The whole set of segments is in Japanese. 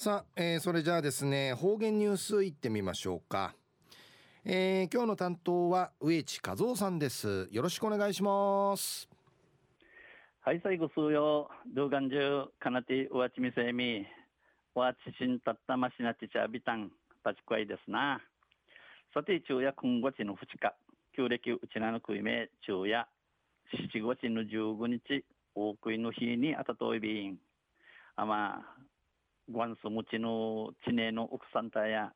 さあ、えー、それじゃあですね方言ニュースいってみましょうか、えー、今日の担当は植地和夫さんです。よろしくお願いします。はい最後数曜動画中かなてうわちみせみ。わちしんたったましなちちゃびたん。パチクイですな。さて昼夜今月の2日旧暦うちなの食いめ昼夜7月の15日。大食いの日にあたといびん。あまごんすむちのちねの奥さんたや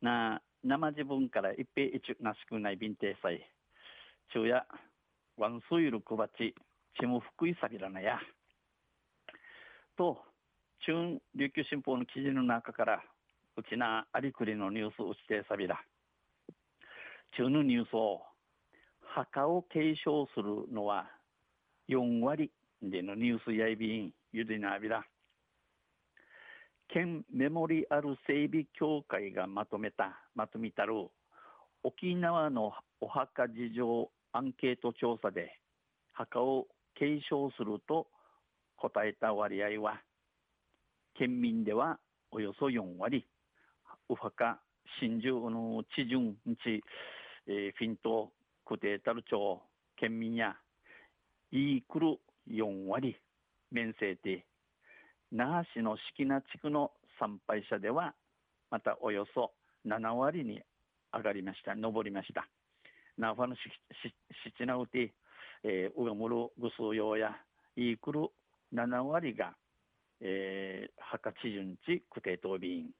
な生自分から一平一なしくないビンテイサイ。昼夜ワンスイルクバチちも福井さびらなや。と中琉球新報の記事の中からうちなありくりのニュースうちてさびら。中のニュースを墓を継承するのは4割でのニュースやいびんゆでなびら。県メモリアル整備協会がまとめたまとめたる沖縄のお墓事情アンケート調査で墓を継承すると答えた割合は県民ではおよそ4割。お墓真珠の地順地、えー、フィント固定たる町県民やイークル4割。面積で那覇市の敷名地区の参拝者ではまたおよそ7割に上がりました上りました。那覇の七名うて、えー、うがむるぐすうようやイークル7割が、えー、墓地順地区定答備員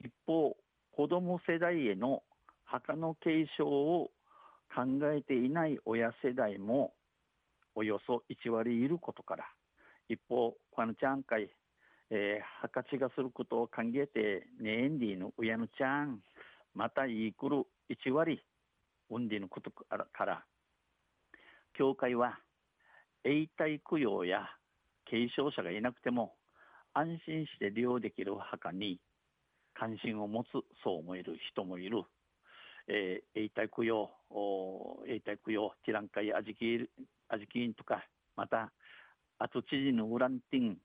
一方子ども世代への墓の継承を考えていない親世代もおよそ1割いることから一方このちゃんかい、えー、墓地がすることを考えてねえんりの親のちゃん。またいいくる1割うんでのことから。教会は永代供養や継承者がいなくても安心して利用できる墓に関心を持つそう思える人もいる、えー、永代供養永代供養ティランカイアジキアジキンとかまたあと知事のウランティン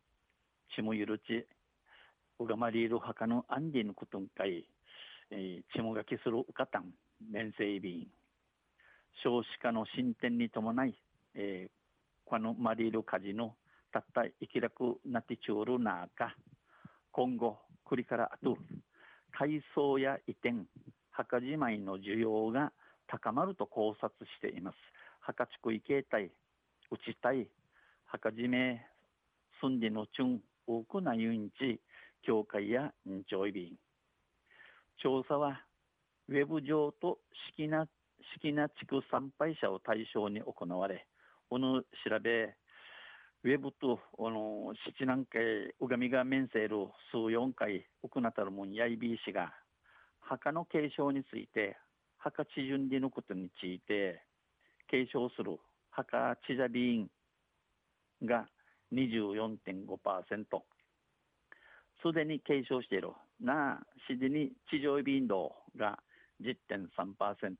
チムユルチウガマリール墓のアンディのことんかい、えー、チムがきするウカタン面整備少子化の進展に伴い、えー、このマリール火事のたった生き楽なってちゅうる中今後繰りからあと改装や移転墓じまいの需要が高まると考察しています。墓地区形態打ちたい墓じめ住んでのちゅん多くなゆんち教会やんちょいびん調査はウェブ上と式な式な地区参拝者を対象に行われこの調べウェブと、あの、七南海、うがみが面せる数四回、奥なたるもんやいびいしが、墓の継承について、墓地順でのことについて、継承する墓地座ビーンが24.5%。すでに継承しているなすでに地上便動が10.3%。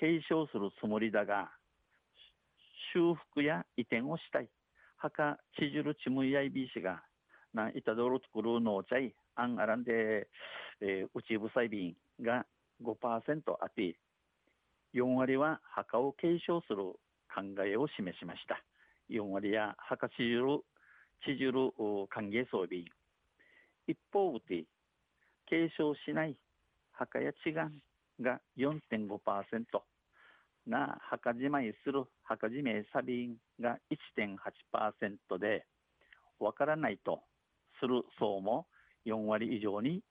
継承するつもりだが、修復や移転をしたい。墓ちじるちむやいびしが、な、いたどろ作るのをちゃい、あんあらんで、えー、うちぶさいびんが5%あって、4割は墓を継承する考えを示しました。4割や墓ちじる、ちじる歓迎装備。一方で、継承しない墓や違がが4.5%。な墓じまいする墓じめサビンが1.8%で、わからないとする層も4割以上に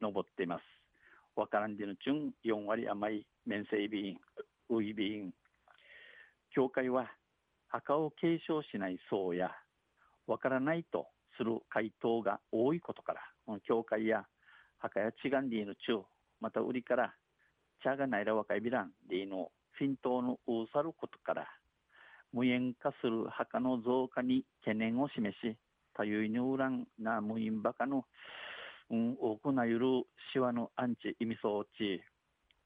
上っています。わからんでのちゅん4割甘い面積便、ウイ便。教会は墓を継承しない層やわからないとする回答が多いことから、教会や墓や違んでの中、また売りから茶がないら若いビランでのフィントのうさることから、無縁化する墓の増加に懸念を示し、多有にうらんな無縁バカの、うん、多くなゆるしわのアンチ意味装置、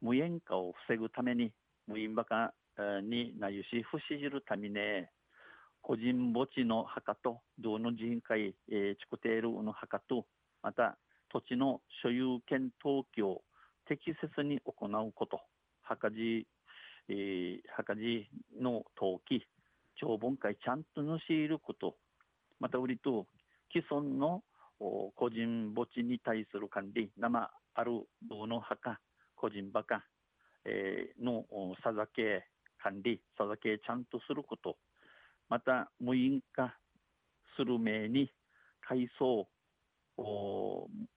無縁化を防ぐために、無縁バカになゆし、不死じるためね、個人墓地の墓と道の人会、えー、チコテールの墓とまた土地の所有権登記を適切に行うこと墓地、えー、墓地の登記長文会ちゃんとのし入ることまた売りと既存の個人墓地に対する管理生ある道の墓個人墓、えー、のさざけ管理さざけちゃんとすることまた無印化する名に改装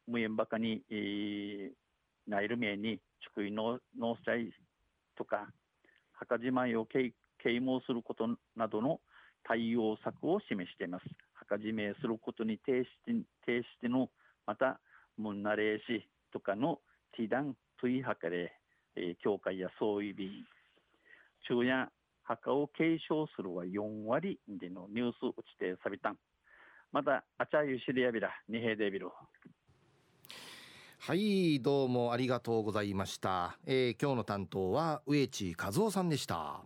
無縁墓に、えー、なる名に祝意の納采とか墓じまいを啓蒙することなどの対応策を示しています。墓じめすることに提して提してのまたムンナレーシとかのティダントイハカレ、えー、教会や総意便昼夜墓を継承するは4割でのニュース打ちてさびた。んまたあちゃゆしりやびらにへでびるはいどうもありがとうございました、えー、今日の担当は植地和夫さんでした。